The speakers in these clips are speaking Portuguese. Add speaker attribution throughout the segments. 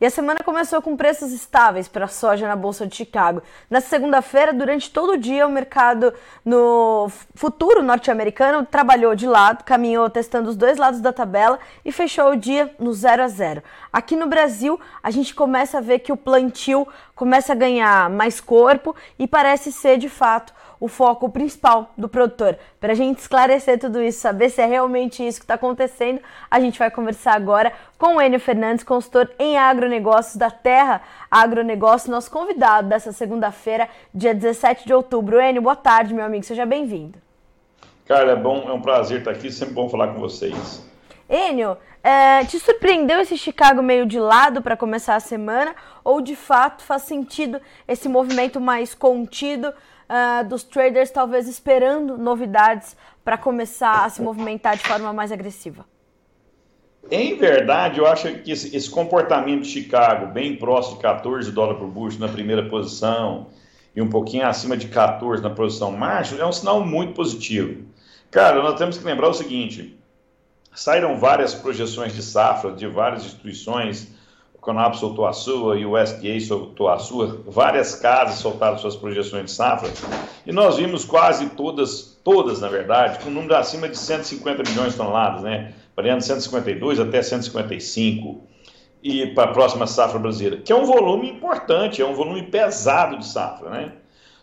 Speaker 1: E a semana começou com preços estáveis para a soja na Bolsa de Chicago. Na segunda-feira, durante todo o dia, o mercado no futuro norte-americano trabalhou de lado, caminhou testando os dois lados da tabela e fechou o dia no 0 a 0. Aqui no Brasil, a gente começa a ver que o plantio começa a ganhar mais corpo e parece ser de fato o foco principal do produtor. Para a gente esclarecer tudo isso, saber se é realmente isso que está acontecendo, a gente vai conversar agora com o Enio Fernandes, consultor em agronegócios da Terra Agronegócio, nosso convidado dessa segunda-feira, dia 17 de outubro. Enio, boa tarde, meu amigo, seja bem-vindo.
Speaker 2: Cara, é bom, é um prazer estar aqui, sempre bom falar com vocês.
Speaker 1: Enio, é, te surpreendeu esse Chicago meio de lado para começar a semana? Ou de fato faz sentido esse movimento mais contido uh, dos traders talvez esperando novidades para começar a se movimentar de forma mais agressiva?
Speaker 2: Em verdade, eu acho que esse, esse comportamento de Chicago, bem próximo de 14 dólares por bushel na primeira posição e um pouquinho acima de 14 na posição marcha, é um sinal muito positivo. Cara, nós temos que lembrar o seguinte: saíram várias projeções de safra de várias instituições Conab soltou a sua e o USDA soltou a sua, várias casas soltaram suas projeções de safra, e nós vimos quase todas, todas na verdade, com um número acima de 150 milhões de toneladas, né? variando 152 até 155, e para a próxima safra brasileira, que é um volume importante, é um volume pesado de safra, né?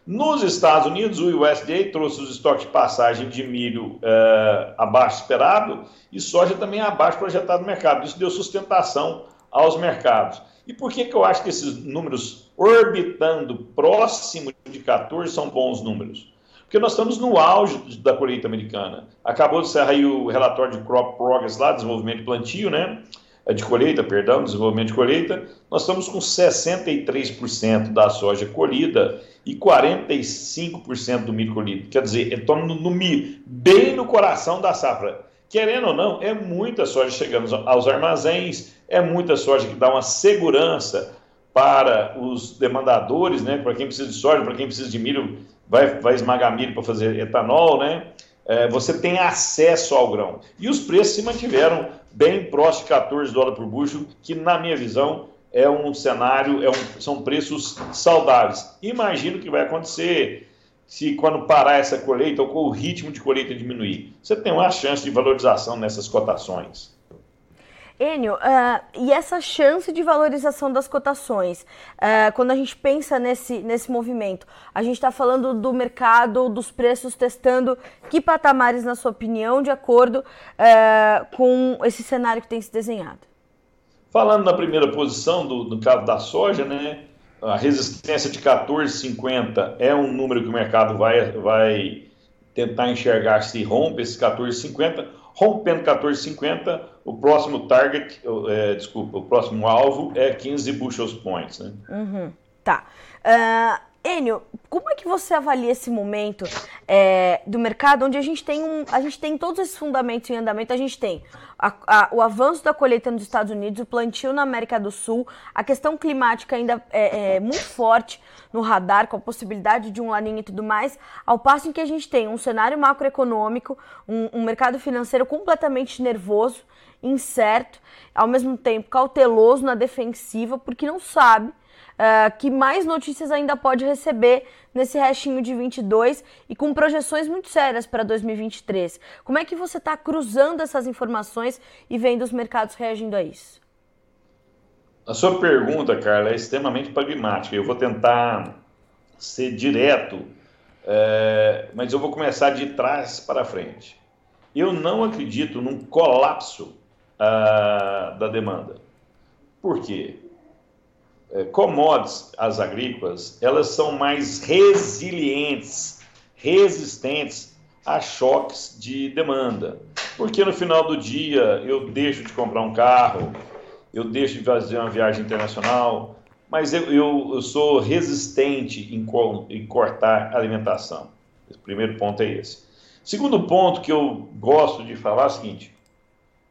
Speaker 2: Nos Estados Unidos, o USDA trouxe os estoques de passagem de milho uh, abaixo esperado e soja também abaixo projetado no mercado. Isso deu sustentação aos mercados. E por que, que eu acho que esses números orbitando próximo de 14 são bons números? Porque nós estamos no auge da colheita americana. Acabou de sair o relatório de Crop Progress lá, desenvolvimento de plantio, né? É de colheita, perdão, desenvolvimento de colheita. Nós estamos com 63% da soja colhida e 45% do milho colhido. Quer dizer, estamos no, no milho, bem no coração da safra. Querendo ou não, é muita soja chegando aos armazéns, é muita soja que dá uma segurança para os demandadores, né? Para quem precisa de soja, para quem precisa de milho, vai, vai esmagar milho para fazer etanol, né? É, você tem acesso ao grão. E os preços se mantiveram bem próximos de 14 dólares por bushel, que na minha visão é um cenário, é um, são preços saudáveis. Imagino que vai acontecer se quando parar essa colheita ou com o ritmo de colheita diminuir. Você tem uma chance de valorização nessas cotações.
Speaker 1: Enio, uh, e essa chance de valorização das cotações, uh, quando a gente pensa nesse, nesse movimento, a gente está falando do mercado, dos preços testando que patamares, na sua opinião, de acordo uh, com esse cenário que tem se desenhado?
Speaker 2: Falando na primeira posição, do, do caso da soja, né, a resistência de 14,50 é um número que o mercado vai, vai tentar enxergar se rompe esse 14,50. Rompendo 14,50, o próximo target, é, desculpa, o próximo alvo é 15 bushels points. Né?
Speaker 1: Uhum, tá. Uh, Enio, como é que você avalia esse momento é, do mercado onde a gente tem um, a gente tem todos esses fundamentos em andamento, a gente tem a, a, o avanço da colheita nos Estados Unidos, o plantio na América do Sul, a questão climática ainda é, é muito forte no radar, com a possibilidade de um laninho e tudo mais, ao passo em que a gente tem um cenário macroeconômico, um, um mercado financeiro completamente nervoso, incerto, ao mesmo tempo cauteloso na defensiva, porque não sabe uh, que mais notícias ainda pode receber nesse restinho de 22 e com projeções muito sérias para 2023. Como é que você está cruzando essas informações e vendo os mercados reagindo a isso?
Speaker 2: A sua pergunta, Carla, é extremamente pragmática. Eu vou tentar ser direto, é, mas eu vou começar de trás para frente. Eu não acredito num colapso uh, da demanda. Por quê? É, commodities, as agrícolas, elas são mais resilientes, resistentes a choques de demanda. Porque no final do dia eu deixo de comprar um carro, eu deixo de fazer uma viagem internacional, mas eu, eu, eu sou resistente em, em cortar alimentação. O primeiro ponto é esse. Segundo ponto que eu gosto de falar é o seguinte: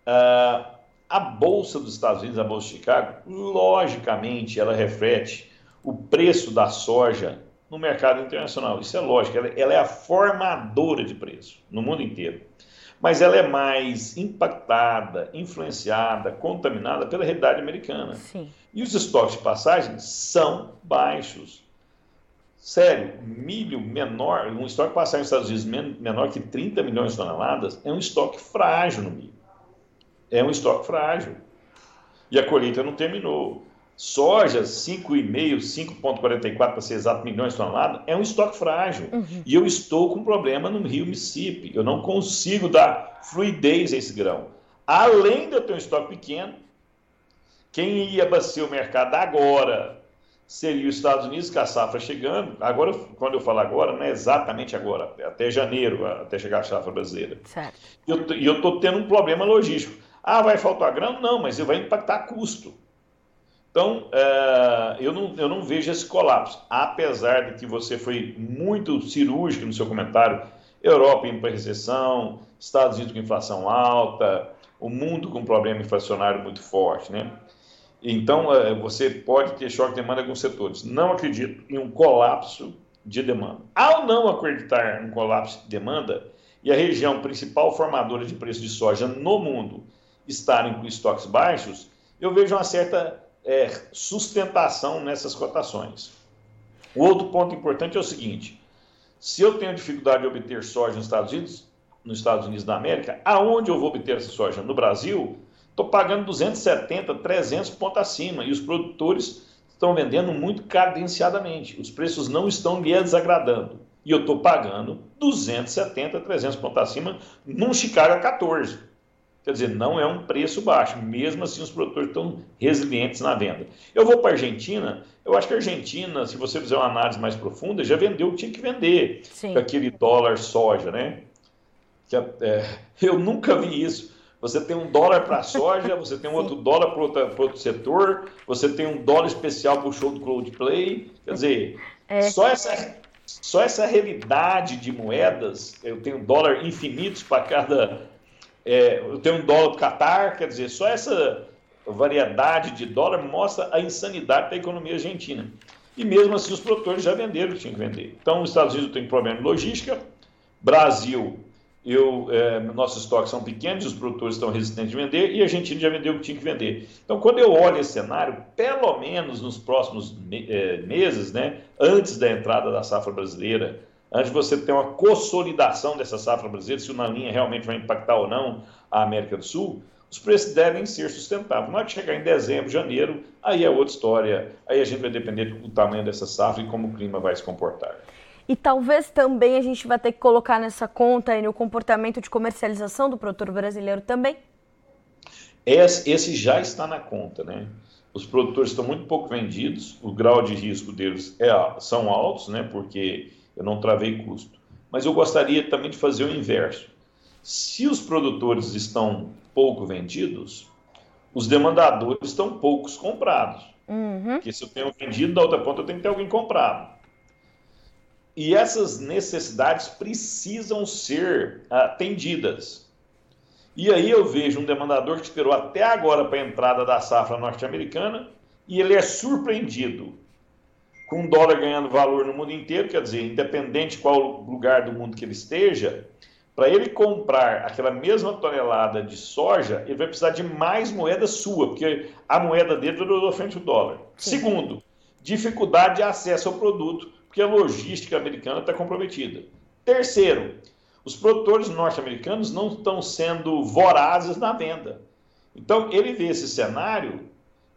Speaker 2: uh, a Bolsa dos Estados Unidos, a Bolsa de Chicago, logicamente, ela reflete o preço da soja no mercado internacional. Isso é lógico, ela, ela é a formadora de preço no mundo inteiro. Mas ela é mais impactada, influenciada, contaminada pela realidade americana.
Speaker 1: Sim.
Speaker 2: E os estoques de passagem são baixos. Sério, milho menor, um estoque de passagem nos Estados Unidos menor que 30 milhões de toneladas é um estoque frágil no milho. É um estoque frágil. E a colheita não terminou. Soja, 5,5, 5,44 para ser exato, milhões de toneladas, é um estoque frágil. Uhum. E eu estou com problema no rio Mississippi. Eu não consigo dar fluidez a esse grão. Além de eu ter um estoque pequeno, quem ia abastecer o mercado agora seria os Estados Unidos, com a safra chegando. Agora, quando eu falo agora, não é exatamente agora, é até janeiro, até chegar a safra brasileira.
Speaker 1: Certo.
Speaker 2: E eu estou tendo um problema logístico. Ah, vai faltar grão? Não, mas vai impactar custo. Então, é, eu, não, eu não vejo esse colapso, apesar de que você foi muito cirúrgico no seu comentário. Europa indo para recessão, Estados Unidos com inflação alta, o mundo com problema inflacionário muito forte, né? Então, é, você pode ter choque de demanda em alguns setores. Não acredito em um colapso de demanda. Ao não acreditar em um colapso de demanda e a região principal formadora de preço de soja no mundo estarem com estoques baixos, eu vejo uma certa é, sustentação nessas cotações. O outro ponto importante é o seguinte: se eu tenho dificuldade de obter soja nos Estados Unidos, nos Estados Unidos da América, aonde eu vou obter essa soja? No Brasil, estou pagando 270, 300 pontos acima e os produtores estão vendendo muito cadenciadamente. Os preços não estão me desagradando. E eu estou pagando 270, 300 pontos acima num Chicago a 14. Quer dizer, não é um preço baixo, mesmo assim os produtores estão resilientes na venda. Eu vou para a Argentina, eu acho que a Argentina, se você fizer uma análise mais profunda, já vendeu o que tinha que vender, Sim. com aquele dólar soja, né? Que, é, eu nunca vi isso. Você tem um dólar para a soja, você tem um outro dólar para outro, outro setor, você tem um dólar especial para o show do Coldplay. Quer dizer, é. só, essa, só essa realidade de moedas, eu tenho dólar infinitos para cada é, eu tenho um dólar do Qatar, quer dizer, só essa variedade de dólar mostra a insanidade da economia argentina. E mesmo assim os produtores já venderam o que tinham que vender. Então, os Estados Unidos têm problema de logística, Brasil, eu, é, nossos estoques são pequenos, os produtores estão resistentes de vender, e a Argentina já vendeu o que tinha que vender. Então, quando eu olho esse cenário, pelo menos nos próximos me é, meses, né, antes da entrada da safra brasileira, antes de você ter uma consolidação dessa safra brasileira, se o Naninha realmente vai impactar ou não a América do Sul, os preços devem ser sustentáveis. Na hora que chegar em dezembro, janeiro, aí é outra história. Aí a gente vai depender do tamanho dessa safra e como o clima vai se comportar.
Speaker 1: E talvez também a gente vai ter que colocar nessa conta aí, o comportamento de comercialização do produtor brasileiro também?
Speaker 2: Esse, esse já está na conta, né? Os produtores estão muito pouco vendidos, o grau de risco deles é, são altos, né? Porque eu não travei custo. Mas eu gostaria também de fazer o inverso. Se os produtores estão pouco vendidos, os demandadores estão poucos comprados. Uhum. Porque se eu tenho vendido, da outra ponta eu tenho que ter alguém comprado. E essas necessidades precisam ser atendidas. E aí eu vejo um demandador que esperou até agora para a entrada da safra norte-americana e ele é surpreendido com o dólar ganhando valor no mundo inteiro, quer dizer, independente qual lugar do mundo que ele esteja, para ele comprar aquela mesma tonelada de soja, ele vai precisar de mais moeda sua, porque a moeda dele valorizou frente ao dólar. Sim. Segundo, dificuldade de acesso ao produto, porque a logística americana está comprometida. Terceiro, os produtores norte-americanos não estão sendo vorazes na venda. Então, ele vê esse cenário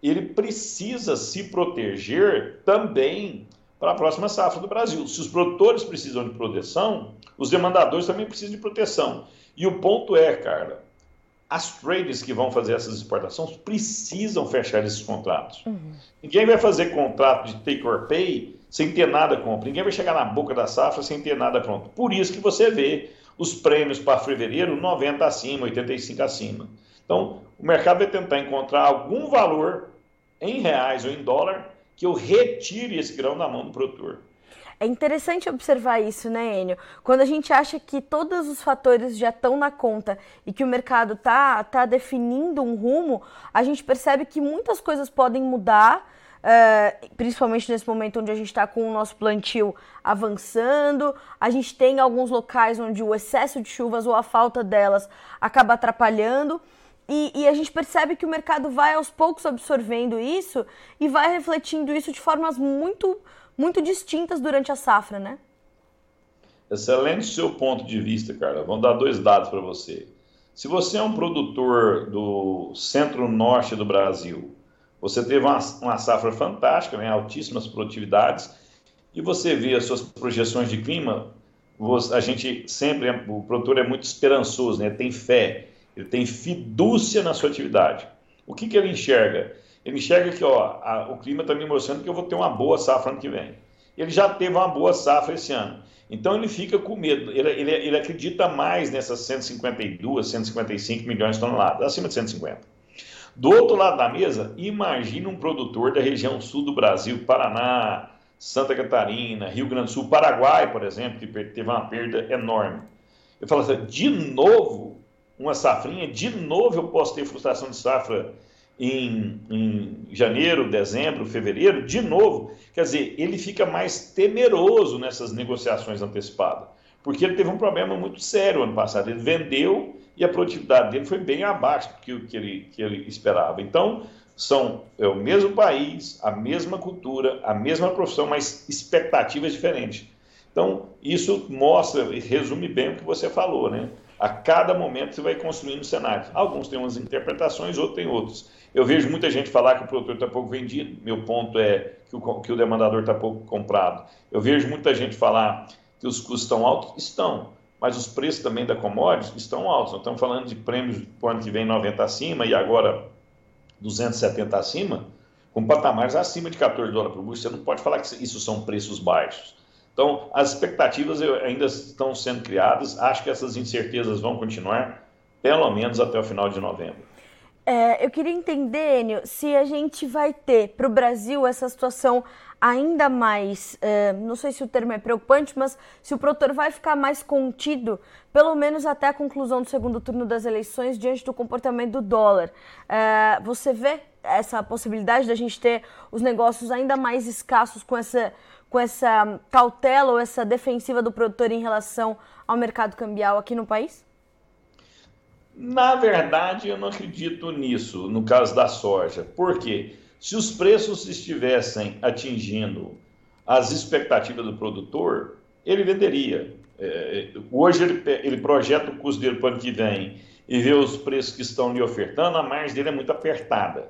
Speaker 2: ele precisa se proteger também para a próxima safra do Brasil. Se os produtores precisam de proteção, os demandadores também precisam de proteção. E o ponto é, cara, as traders que vão fazer essas exportações precisam fechar esses contratos. Uhum. Ninguém vai fazer contrato de take or pay sem ter nada compra. Ninguém vai chegar na boca da safra sem ter nada pronto. Por isso que você vê os prêmios para fevereiro 90 acima, 85 acima. Então, o mercado vai tentar encontrar algum valor em reais ou em dólar que eu retire esse grão da mão do produtor.
Speaker 1: É interessante observar isso, né, Enio? Quando a gente acha que todos os fatores já estão na conta e que o mercado tá, tá definindo um rumo, a gente percebe que muitas coisas podem mudar uh, principalmente nesse momento onde a gente está com o nosso plantio avançando. A gente tem alguns locais onde o excesso de chuvas ou a falta delas acaba atrapalhando. E, e, a gente percebe que o mercado vai aos poucos absorvendo isso e vai refletindo isso de formas muito, muito distintas durante a safra, né?
Speaker 2: Excelente seu ponto de vista, Carla. Vamos dar dois dados para você. Se você é um produtor do centro-norte do Brasil, você teve uma, uma safra fantástica, né, altíssimas produtividades, e você vê as suas projeções de clima, a gente sempre, o produtor é muito esperançoso, né, tem fé, ele tem fidúcia na sua atividade. O que, que ele enxerga? Ele enxerga que ó, a, o clima está me mostrando que eu vou ter uma boa safra ano que vem. Ele já teve uma boa safra esse ano. Então ele fica com medo, ele, ele, ele acredita mais nessas 152, 155 milhões de toneladas, acima de 150. Do outro lado da mesa, imagine um produtor da região sul do Brasil, Paraná, Santa Catarina, Rio Grande do Sul, Paraguai, por exemplo, que teve uma perda enorme. Eu falo assim, de novo, uma safrinha, de novo eu posso ter frustração de safra em, em, janeiro, dezembro, fevereiro, de novo. Quer dizer, ele fica mais temeroso nessas negociações antecipadas, porque ele teve um problema muito sério ano passado. Ele vendeu e a produtividade dele foi bem abaixo do que, que, ele, que ele esperava. Então, são é o mesmo país, a mesma cultura, a mesma profissão, mas expectativas diferentes. Então, isso mostra e resume bem o que você falou, né? A cada momento você vai construindo cenários. Alguns têm umas interpretações, outros têm outros. Eu vejo muita gente falar que o produtor está pouco vendido. Meu ponto é que o, que o demandador está pouco comprado. Eu vejo muita gente falar que os custos estão altos. Estão. Mas os preços também da commodities estão altos. Nós estamos falando de prêmios para o ano que vem 90 acima e agora 270 acima, com patamares acima de 14 dólares por bushel. Você não pode falar que isso são preços baixos. Então, as expectativas ainda estão sendo criadas. Acho que essas incertezas vão continuar, pelo menos até o final de novembro.
Speaker 1: É, eu queria entender, Enio, se a gente vai ter para o Brasil essa situação ainda mais, é, não sei se o termo é preocupante, mas se o produtor vai ficar mais contido, pelo menos até a conclusão do segundo turno das eleições, diante do comportamento do dólar. É, você vê essa possibilidade da gente ter os negócios ainda mais escassos com essa, com essa cautela ou essa defensiva do produtor em relação ao mercado cambial aqui no país?
Speaker 2: Na verdade, eu não acredito nisso, no caso da soja. Por quê? Se os preços estivessem atingindo as expectativas do produtor, ele venderia. É, hoje ele, ele projeta o custo dele para o ano que vem e vê os preços que estão lhe ofertando, a margem dele é muito apertada.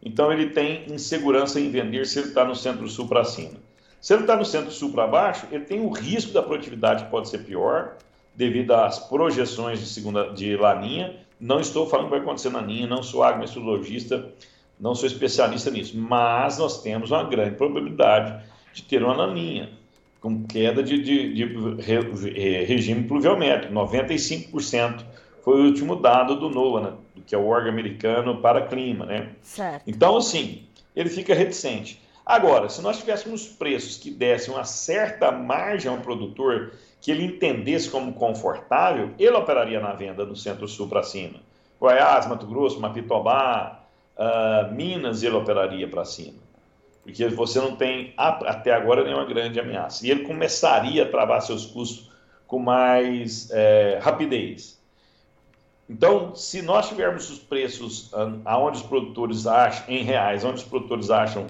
Speaker 2: Então ele tem insegurança em vender se ele está no centro-sul para cima. Se ele está no centro-sul para baixo, ele tem o risco da produtividade que pode ser pior, devido às projeções de segunda de laninha. Não estou falando que vai acontecer na linha, não sou agrometeorologista, não sou especialista nisso, mas nós temos uma grande probabilidade de ter uma laninha com queda de, de, de regime pluviométrico. 95% foi o último dado do NOAA, né, que é o órgão americano para clima, né? Certo. Então, assim, ele fica reticente. Agora, se nós tivéssemos preços que dessem uma certa margem ao produtor que ele entendesse como confortável, ele operaria na venda do Centro-Sul para cima. Goiás, Mato Grosso, Mapitobá, uh, Minas, ele operaria para cima. Porque você não tem, até agora, nenhuma grande ameaça. E ele começaria a travar seus custos com mais é, rapidez. Então, se nós tivermos os preços aonde os produtores acham, em reais, onde os produtores acham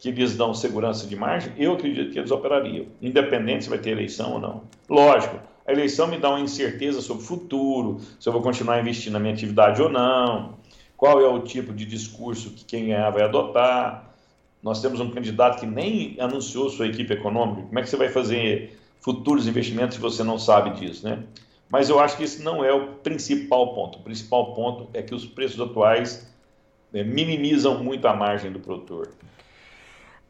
Speaker 2: que lhes dão segurança de margem, eu acredito que eles operariam, independente se vai ter eleição ou não. Lógico, a eleição me dá uma incerteza sobre o futuro, se eu vou continuar investindo na minha atividade ou não, qual é o tipo de discurso que quem ganhar vai adotar. Nós temos um candidato que nem anunciou sua equipe econômica. Como é que você vai fazer futuros investimentos se você não sabe disso, né? Mas eu acho que esse não é o principal ponto. O principal ponto é que os preços atuais né, minimizam muito a margem do produtor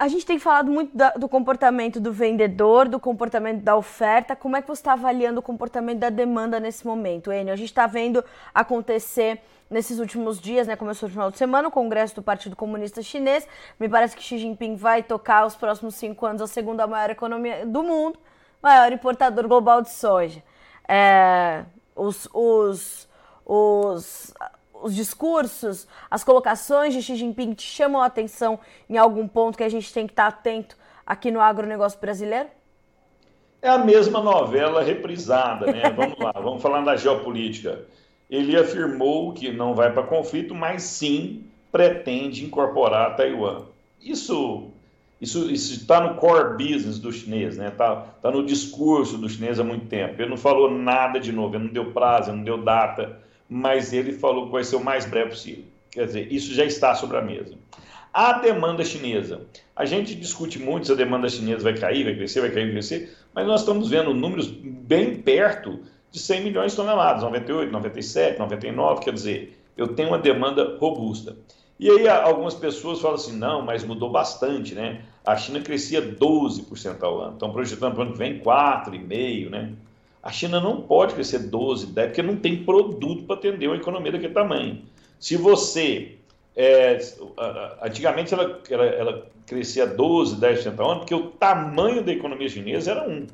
Speaker 1: a gente tem falado muito da, do comportamento do vendedor, do comportamento da oferta. Como é que você está avaliando o comportamento da demanda nesse momento, Enio? A gente está vendo acontecer nesses últimos dias, né? Começou no final de semana o Congresso do Partido Comunista Chinês. Me parece que Xi Jinping vai tocar os próximos cinco anos a segunda maior economia do mundo, maior importador global de soja. É, os, os, os os discursos, as colocações de Xi Jinping te chamam a atenção em algum ponto que a gente tem que estar atento aqui no agronegócio brasileiro?
Speaker 2: É a mesma novela reprisada, né? Vamos lá, vamos falar da geopolítica. Ele afirmou que não vai para conflito, mas sim pretende incorporar Taiwan. Isso isso está no core business do chinês, né? Está tá no discurso do chinês há muito tempo. Ele não falou nada de novo, ele não deu prazo, ele não deu data, mas ele falou que vai ser o mais breve possível. Quer dizer, isso já está sobre a mesa. A demanda chinesa. A gente discute muito se a demanda chinesa vai cair, vai crescer, vai cair, vai crescer, mas nós estamos vendo números bem perto de 100 milhões de toneladas, 98, 97, 99, quer dizer, eu tenho uma demanda robusta. E aí algumas pessoas falam assim, não, mas mudou bastante, né? A China crescia 12% ao ano, estão projetando para o ano que vem 4,5%, né? A China não pode crescer 12, 10, porque não tem produto para atender uma economia daquele tamanho. Se você. É, antigamente ela, ela, ela, crescia 12, 10% ao ano, porque o tamanho da economia chinesa era um.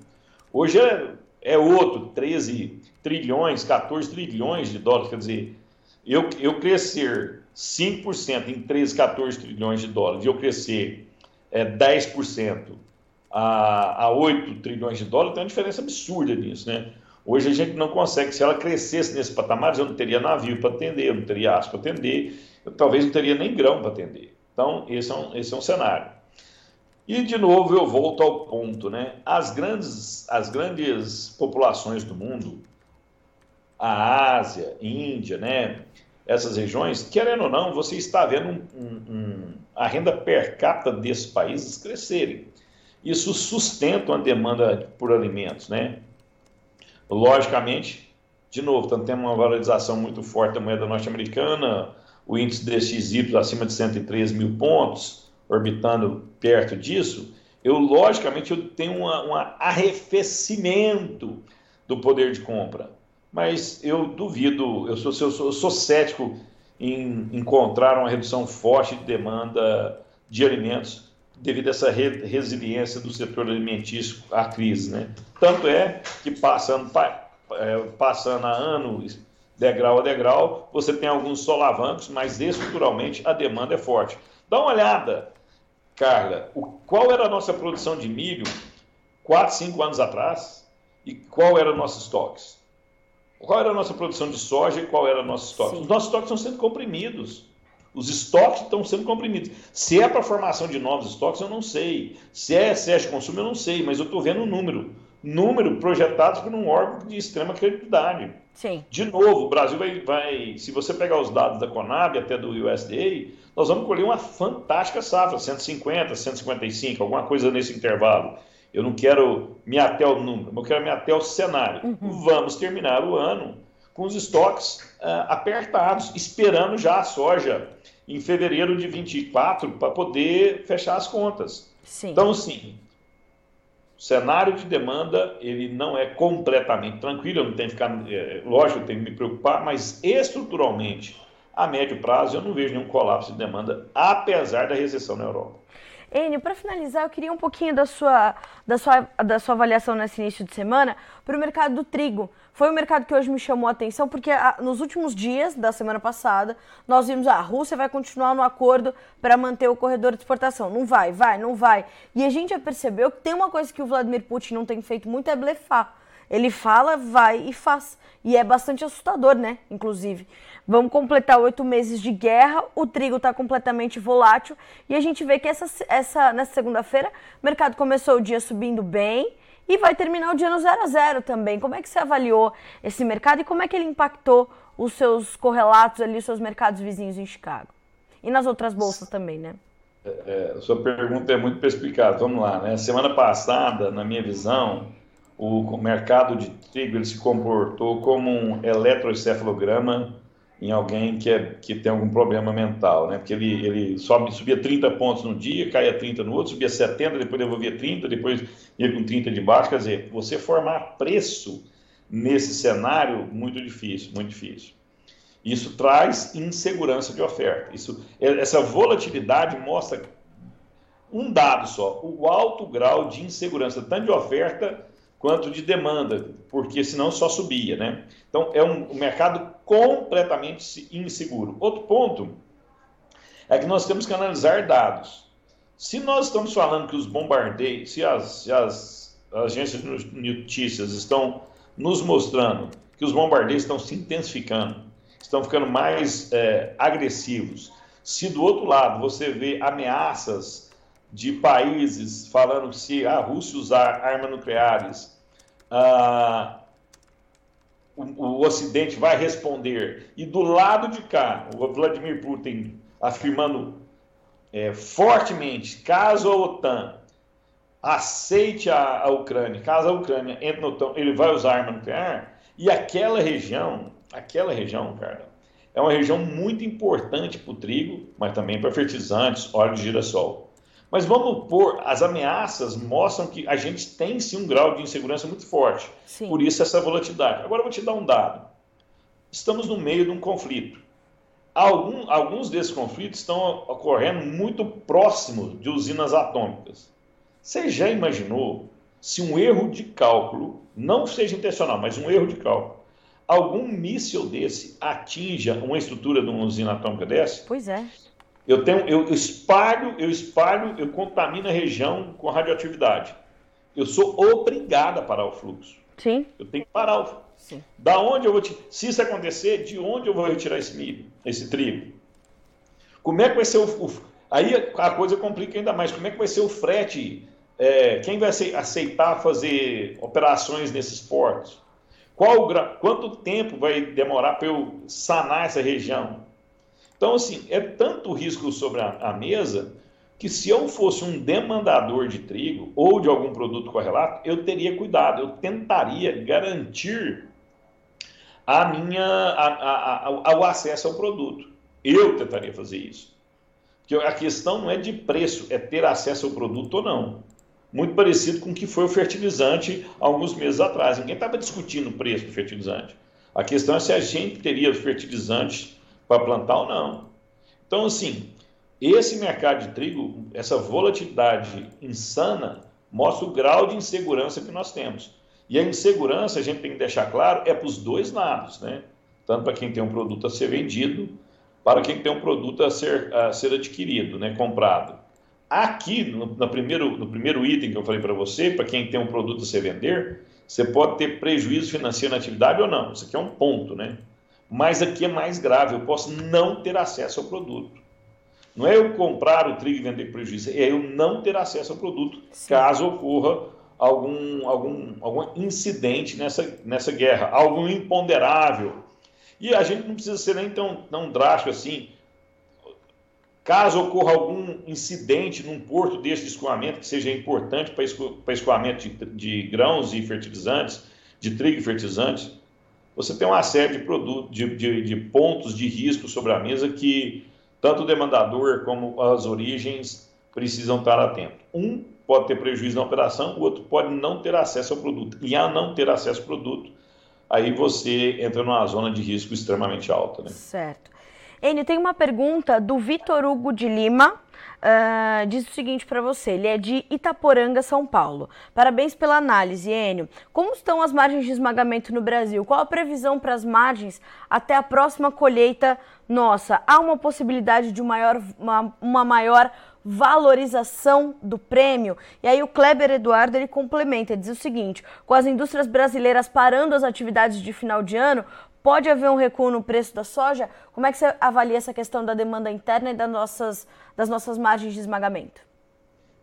Speaker 2: Hoje é, é outro, 13 trilhões, 14 trilhões de dólares. Quer dizer, eu, eu crescer 5% em 13, 14 trilhões de dólares e eu crescer é, 10% a, a 8 trilhões de dólares, tem uma diferença absurda nisso, né? Hoje a gente não consegue, se ela crescesse nesse patamar, eu não teria navio para atender, eu não teria aço para atender, eu talvez não teria nem grão para atender. Então, esse é, um, esse é um cenário. E, de novo, eu volto ao ponto, né? As grandes, as grandes populações do mundo, a Ásia, Índia, né? essas regiões, querendo ou não, você está vendo um, um, a renda per capita desses países crescerem. Isso sustenta uma demanda por alimentos, né? Logicamente, de novo, estamos tendo uma valorização muito forte da moeda norte-americana, o índice DXY acima de 103 mil pontos, orbitando perto disso, eu, logicamente, eu tenho um arrefecimento do poder de compra mas eu duvido, eu sou, eu sou, eu sou cético em encontrar uma redução forte de demanda de alimentos devido a essa re resiliência do setor alimentício à crise. Né? Tanto é que passando, é, passando a ano, degrau a degrau, você tem alguns solavancos, mas estruturalmente a demanda é forte. Dá uma olhada, Carla, o, qual era a nossa produção de milho 4, 5 anos atrás e qual era o nosso estoques? Qual era a nossa produção de soja e qual era o nosso estoque? Sim. Os nossos estoques estão sendo comprimidos. Os estoques estão sendo comprimidos. Se é para formação de novos estoques, eu não sei. Se é excesso de consumo, eu não sei, mas eu estou vendo o número. Número projetado por um órgão de extrema credibilidade.
Speaker 1: Sim.
Speaker 2: De novo, o Brasil vai, vai, se você pegar os dados da Conab até do USDA, nós vamos colher uma fantástica safra, 150, 155, alguma coisa nesse intervalo. Eu não quero me até o número, eu quero me até o cenário. Uhum. Vamos terminar o ano com os estoques uh, apertados, esperando já a soja em fevereiro de 24 para poder fechar as contas.
Speaker 1: Sim.
Speaker 2: Então, sim, o cenário de demanda ele não é completamente tranquilo, eu não tenho que ficar, é, lógico, eu tenho que me preocupar, mas estruturalmente, a médio prazo, eu não vejo nenhum colapso de demanda, apesar da recessão na Europa.
Speaker 1: Enio, para finalizar, eu queria um pouquinho da sua, da sua, da sua avaliação nesse início de semana para o mercado do trigo. Foi um mercado que hoje me chamou a atenção porque a, ah, nos últimos dias da semana passada nós vimos ah, a Rússia vai continuar no acordo para manter o corredor de exportação. Não vai, vai, não vai. E a gente já percebeu que tem uma coisa que o Vladimir Putin não tem feito muito é blefar. Ele fala, vai e faz. E é bastante assustador, né? Inclusive. Vamos completar oito meses de guerra, o trigo está completamente volátil e a gente vê que essa, essa, nessa segunda-feira o mercado começou o dia subindo bem e vai terminar o dia no zero a zero também. Como é que você avaliou esse mercado e como é que ele impactou os seus correlatos ali, os seus mercados vizinhos em Chicago? E nas outras bolsas também, né?
Speaker 2: É, é sua pergunta é muito perspicaz. Vamos lá, né? Semana passada, na minha visão, o mercado de trigo ele se comportou como um eletroencefalograma em alguém que, é, que tem algum problema mental, né? Porque ele, ele sobe, subia 30 pontos no dia, caía 30 no outro, subia 70, depois devolvia 30, depois ia com 30 de baixo. Quer dizer, você formar preço nesse cenário, muito difícil, muito difícil. Isso traz insegurança de oferta. Isso, essa volatilidade mostra um dado só, o alto grau de insegurança, tanto de oferta quanto de demanda, porque senão só subia, né? Então é um, um mercado completamente inseguro. Outro ponto é que nós temos que analisar dados. Se nós estamos falando que os bombardeios, se as, se as agências de notícias estão nos mostrando que os bombardeios estão se intensificando, estão ficando mais é, agressivos, se do outro lado você vê ameaças de países falando que se a Rússia usar armas nucleares, ah, o, o, Ocidente vai responder. E do lado de cá, o Vladimir Putin afirmando é, fortemente, caso a OTAN aceite a, a, Ucrânia, caso a Ucrânia entre no OTAN, ele vai usar arma nuclear, e aquela região, aquela região, cara, é uma região muito importante para o trigo, mas também para fertilizantes, óleo de girassol. Mas vamos pôr, as ameaças mostram que a gente tem sim um grau de insegurança muito forte. Sim. Por isso essa volatilidade. Agora eu vou te dar um dado. Estamos no meio de um conflito. Algum, alguns desses conflitos estão ocorrendo muito próximo de usinas atômicas. Você já imaginou se um erro de cálculo, não seja intencional, mas um erro de cálculo, algum míssil desse atinja uma estrutura de uma usina atômica dessa?
Speaker 1: Pois é.
Speaker 2: Eu tenho, eu espalho, eu espalho, eu contamino a região com radioatividade. Eu sou obrigado a parar o fluxo.
Speaker 1: Sim.
Speaker 2: Eu tenho que parar o fluxo. Sim. Da onde eu vou te... Se isso acontecer, de onde eu vou retirar esse milho, esse trigo? Como é que vai ser o, o... Aí a coisa complica ainda mais. Como é que vai ser o frete é, quem vai aceitar fazer operações nesses portos? Qual, quanto tempo vai demorar para eu sanar essa região? Então, assim, é tanto risco sobre a, a mesa que se eu fosse um demandador de trigo ou de algum produto correlato, eu teria cuidado, eu tentaria garantir a minha, a, a, o acesso ao produto. Eu tentaria fazer isso. Porque a questão não é de preço, é ter acesso ao produto ou não muito parecido com o que foi o fertilizante alguns meses atrás. Ninguém estava discutindo o preço do fertilizante. A questão é se a gente teria fertilizante para plantar ou não. Então, assim, esse mercado de trigo, essa volatilidade insana, mostra o grau de insegurança que nós temos. E a insegurança, a gente tem que deixar claro, é para os dois lados, né? Tanto para quem tem um produto a ser vendido, para quem tem um produto a ser, a ser adquirido, né? comprado. Aqui, no, no, primeiro, no primeiro item que eu falei para você, para quem tem um produto a se vender, você pode ter prejuízo financeiro na atividade ou não. Isso aqui é um ponto, né? Mas aqui é mais grave, eu posso não ter acesso ao produto. Não é eu comprar o trigo e vender prejuízo, é eu não ter acesso ao produto, Sim. caso ocorra algum, algum, algum incidente nessa, nessa guerra, algum imponderável. E a gente não precisa ser nem tão, tão drástico assim. Caso ocorra algum incidente num porto desse de escoamento que seja importante para, para escoamento de, de, grãos e fertilizantes, de trigo e fertilizantes, você tem uma série de, produtos, de, de, de pontos de risco sobre a mesa que tanto o demandador como as origens precisam estar atentos. Um pode ter prejuízo na operação, o outro pode não ter acesso ao produto. E a não ter acesso ao produto, aí você entra numa zona de risco extremamente alta. Né?
Speaker 1: Certo. Enio, tem uma pergunta do Vitor Hugo de Lima. Uh, diz o seguinte para você, ele é de Itaporanga, São Paulo. Parabéns pela análise, Enio. Como estão as margens de esmagamento no Brasil? Qual a previsão para as margens até a próxima colheita nossa? Há uma possibilidade de maior, uma, uma maior valorização do prêmio. E aí o Kleber Eduardo ele complementa, diz o seguinte: com as indústrias brasileiras parando as atividades de final de ano, Pode haver um recuo no preço da soja? Como é que você avalia essa questão da demanda interna e das nossas, das nossas margens de esmagamento?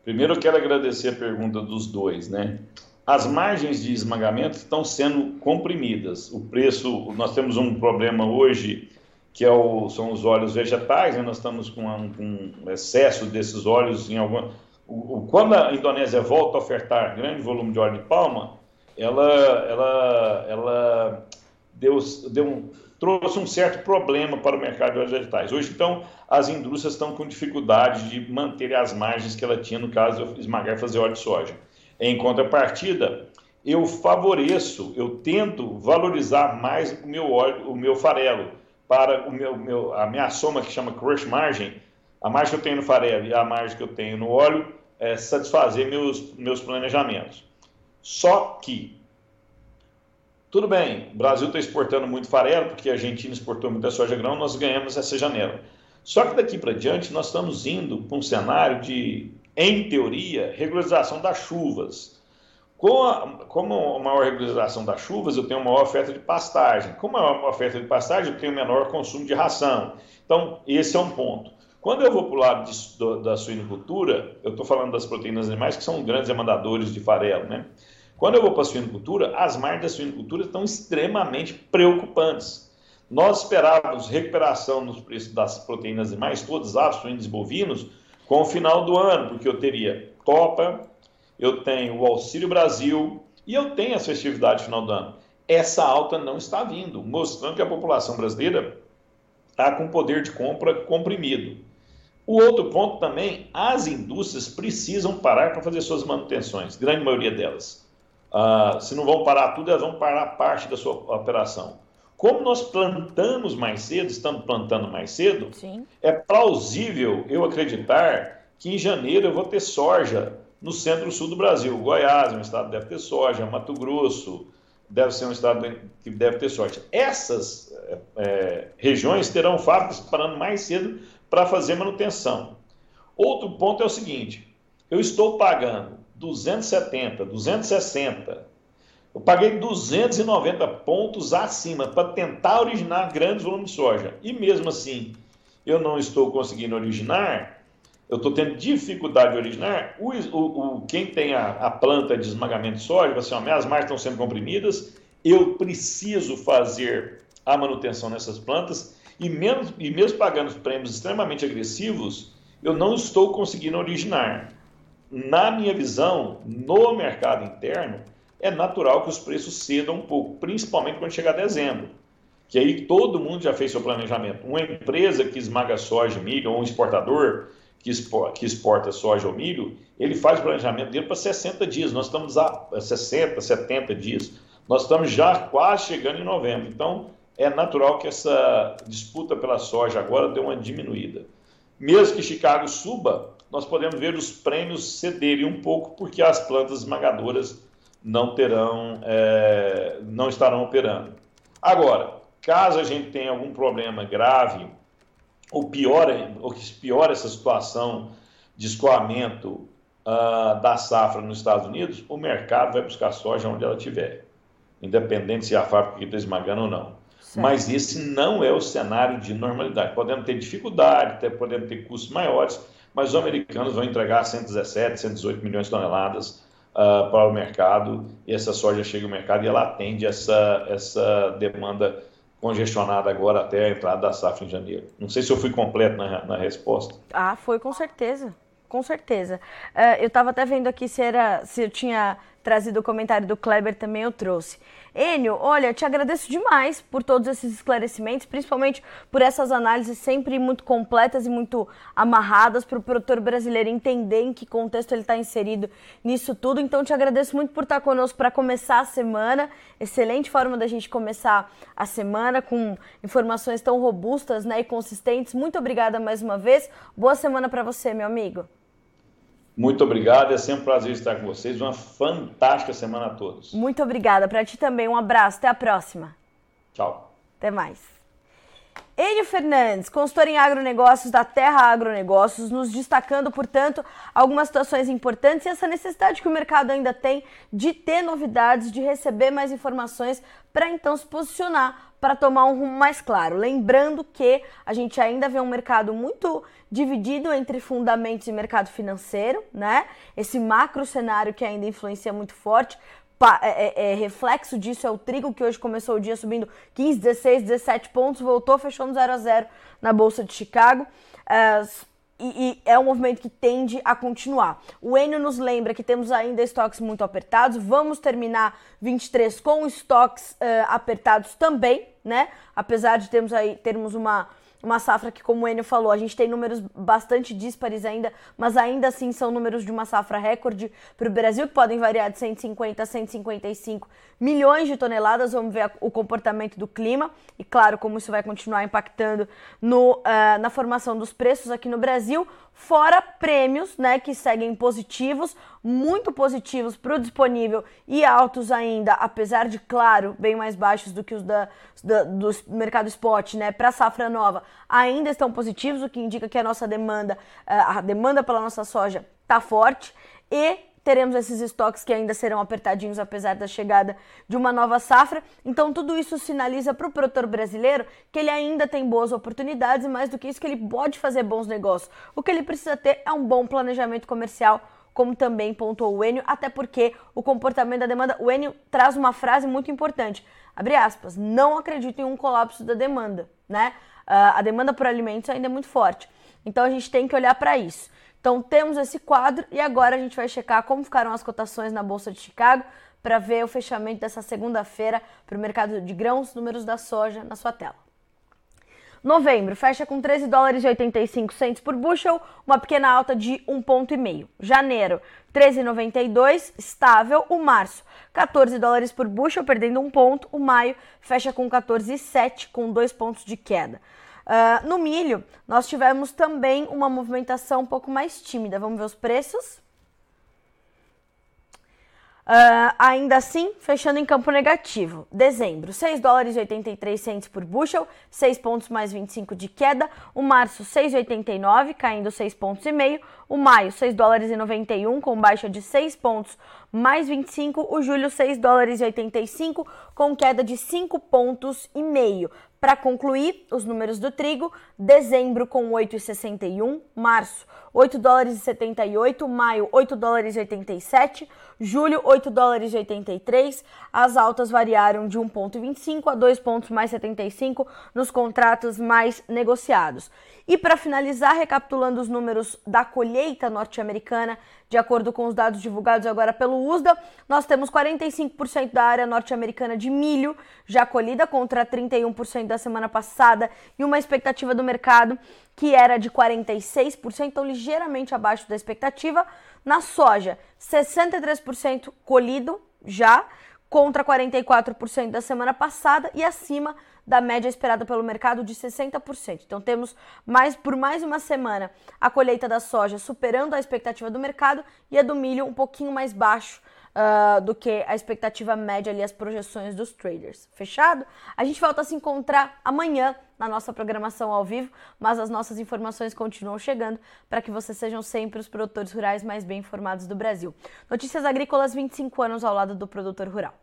Speaker 2: Primeiro, eu quero agradecer a pergunta dos dois, né? As margens de esmagamento estão sendo comprimidas. O preço, nós temos um problema hoje que é o, são os óleos vegetais, né? nós estamos com um, com excesso desses óleos em alguma. O, o, quando a Indonésia volta a ofertar grande volume de óleo de palma, ela, ela, ela deu, deu um, trouxe um certo problema para o mercado de óleos vegetais. Hoje, então, as indústrias estão com dificuldade de manter as margens que ela tinha no caso esmagar e fazer óleo de soja. Em contrapartida, eu favoreço, eu tento valorizar mais o meu óleo, o meu farelo, para o meu, meu, a minha soma que chama crush margin, a margem que eu tenho no farelo e a margem que eu tenho no óleo, é, satisfazer meus, meus planejamentos. Só que, tudo bem, o Brasil está exportando muito farelo, porque a Argentina exportou muita soja grão, nós ganhamos essa janela. Só que daqui para diante nós estamos indo para um cenário de, em teoria, regularização das chuvas. Com a, maior regularização das chuvas, eu tenho uma maior oferta de pastagem. Com a maior oferta de pastagem, eu tenho menor consumo de ração. Então, esse é um ponto. Quando eu vou para o lado de, do, da suinocultura, eu estou falando das proteínas animais, que são grandes demandadores de farelo, né? Quando eu vou para a suinocultura, as margens da suinocultura estão extremamente preocupantes. Nós esperávamos recuperação nos preços das proteínas animais, todos aves, suínos e bovinos, com o final do ano, porque eu teria Copa, eu tenho o Auxílio Brasil e eu tenho as festividades no final do ano. Essa alta não está vindo, mostrando que a população brasileira está com poder de compra comprimido. O outro ponto também, as indústrias precisam parar para fazer suas manutenções, grande maioria delas. Uh, se não vão parar tudo, elas vão parar parte da sua operação. Como nós plantamos mais cedo, estamos plantando mais cedo, Sim. é plausível eu acreditar que em janeiro eu vou ter soja no centro-sul do Brasil. Goiás, um estado deve ter soja, Mato Grosso deve ser um estado que deve ter soja. Essas é, é regiões terão fábricas parando mais cedo para fazer manutenção. Outro ponto é o seguinte: eu estou pagando 270, 260 eu paguei 290 pontos acima para tentar originar grandes volumes de soja. E mesmo assim, eu não estou conseguindo originar, eu estou tendo dificuldade de originar. O, o, o quem tem a, a, planta de esmagamento de soja, assim, ó, minhas margens estão sendo comprimidas, eu preciso fazer a manutenção nessas plantas e mesmo, e mesmo pagando prêmios extremamente agressivos, eu não estou conseguindo originar. Na minha visão, no mercado interno, é natural que os preços cedam um pouco, principalmente quando chegar dezembro. Que aí todo mundo já fez seu planejamento. Uma empresa que esmaga soja e milho, ou um exportador que exporta soja ou milho, ele faz o planejamento dele para 60 dias. Nós estamos a 60, 70 dias. Nós estamos já quase chegando em novembro. Então, é natural que essa disputa pela soja agora dê uma diminuída. Mesmo que Chicago suba, nós podemos ver os prêmios cederem um pouco, porque as plantas esmagadoras não terão, é, não estarão operando. Agora, caso a gente tenha algum problema grave, ou pior, ou que piora essa situação de escoamento uh, da safra nos Estados Unidos, o mercado vai buscar soja onde ela estiver, independente se a fábrica está esmagando ou não. Certo. Mas esse não é o cenário de normalidade. Podemos ter dificuldade, podemos ter custos maiores, mas os americanos vão entregar 117, 118 milhões de toneladas uh, para o mercado e essa soja chega ao mercado e ela atende essa, essa demanda congestionada agora até a entrada da safra em janeiro. Não sei se eu fui completo na, na resposta.
Speaker 1: Ah, foi com certeza. Com certeza. Uh, eu estava até vendo aqui se, era, se eu tinha trazido o comentário do Kleber, também eu trouxe. Enio, olha, te agradeço demais por todos esses esclarecimentos, principalmente por essas análises sempre muito completas e muito amarradas para o produtor brasileiro entender em que contexto ele está inserido nisso tudo. Então, te agradeço muito por estar conosco para começar a semana. Excelente forma da gente começar a semana com informações tão robustas né, e consistentes. Muito obrigada mais uma vez. Boa semana para você, meu amigo.
Speaker 2: Muito obrigado, é sempre um prazer estar com vocês. Uma fantástica semana a todos.
Speaker 1: Muito obrigada. Para ti também, um abraço. Até a próxima.
Speaker 2: Tchau.
Speaker 1: Até mais. Enio Fernandes, consultor em agronegócios da Terra Agronegócios, nos destacando, portanto, algumas situações importantes e essa necessidade que o mercado ainda tem de ter novidades, de receber mais informações para então se posicionar para tomar um rumo mais claro. Lembrando que a gente ainda vê um mercado muito dividido entre fundamentos e mercado financeiro, né? Esse macro cenário que ainda influencia muito forte. É, é, é, reflexo disso é o trigo que hoje começou o dia subindo 15, 16, 17 pontos, voltou, fechou no 0 a 0 na Bolsa de Chicago. Uh, e, e, é um movimento que tende a continuar. O Enio nos lembra que temos ainda estoques muito apertados, vamos terminar 23 com estoques uh, apertados também, né? Apesar de termos aí termos uma uma safra que, como o Enio falou, a gente tem números bastante díspares ainda, mas ainda assim são números de uma safra recorde para o Brasil, que podem variar de 150 a 155 milhões de toneladas. Vamos ver o comportamento do clima e, claro, como isso vai continuar impactando no, uh, na formação dos preços aqui no Brasil. Fora prêmios, né, que seguem positivos, muito positivos para o disponível e altos ainda, apesar de, claro, bem mais baixos do que os da, da do mercado spot, né, para safra nova, ainda estão positivos, o que indica que a nossa demanda, eh, a demanda pela nossa soja está forte e teremos esses estoques que ainda serão apertadinhos apesar da chegada de uma nova safra. Então tudo isso sinaliza para o produtor brasileiro que ele ainda tem boas oportunidades e mais do que isso que ele pode fazer bons negócios. O que ele precisa ter é um bom planejamento comercial, como também pontuou o Enio, até porque o comportamento da demanda, o Enio traz uma frase muito importante, abre aspas, não acredito em um colapso da demanda, né? Uh, a demanda por alimentos ainda é muito forte. Então a gente tem que olhar para isso. Então temos esse quadro e agora a gente vai checar como ficaram as cotações na Bolsa de Chicago para ver o fechamento dessa segunda-feira para o mercado de grãos, números da soja na sua tela. Novembro fecha com 13 dólares e 85 centos por bushel, uma pequena alta de 1,5 ponto. Janeiro, 13,92, estável. O março, 14 dólares por bushel, perdendo um ponto. O maio fecha com 14,7, com dois pontos de queda. Uh, no milho, nós tivemos também uma movimentação um pouco mais tímida. Vamos ver os preços. Uh, ainda assim, fechando em campo negativo. Dezembro, 6 dólares e 83 centos por bushel, 6 pontos mais 25 de queda. O março, 6,89, caindo 6 pontos e meio. O maio, 6 dólares e 91, com baixa de 6 pontos mais 25. O julho, 6 dólares e 85, com queda de 5 pontos e meio. Para concluir, os números do trigo, dezembro com 8,61, março 8 dólares e 78, maio 8 dólares e 87, julho 8 dólares e 83. As altas variaram de 1,25 a 2 pontos mais 75 nos contratos mais negociados. E para finalizar, recapitulando os números da colheita norte-americana, de acordo com os dados divulgados agora pelo USDA, nós temos 45% da área norte-americana de milho já colhida contra 31% da semana passada e uma expectativa do mercado que era de 46%, então ligeiramente abaixo da expectativa. Na soja, 63% colhido já contra 44% da semana passada e acima da média esperada pelo mercado de 60%. Então temos mais por mais uma semana a colheita da soja superando a expectativa do mercado e a do milho um pouquinho mais baixo uh, do que a expectativa média ali, as projeções dos traders. Fechado? A gente volta a se encontrar amanhã na nossa programação ao vivo, mas as nossas informações continuam chegando para que vocês sejam sempre os produtores rurais mais bem informados do Brasil. Notícias Agrícolas 25 anos ao lado do produtor rural.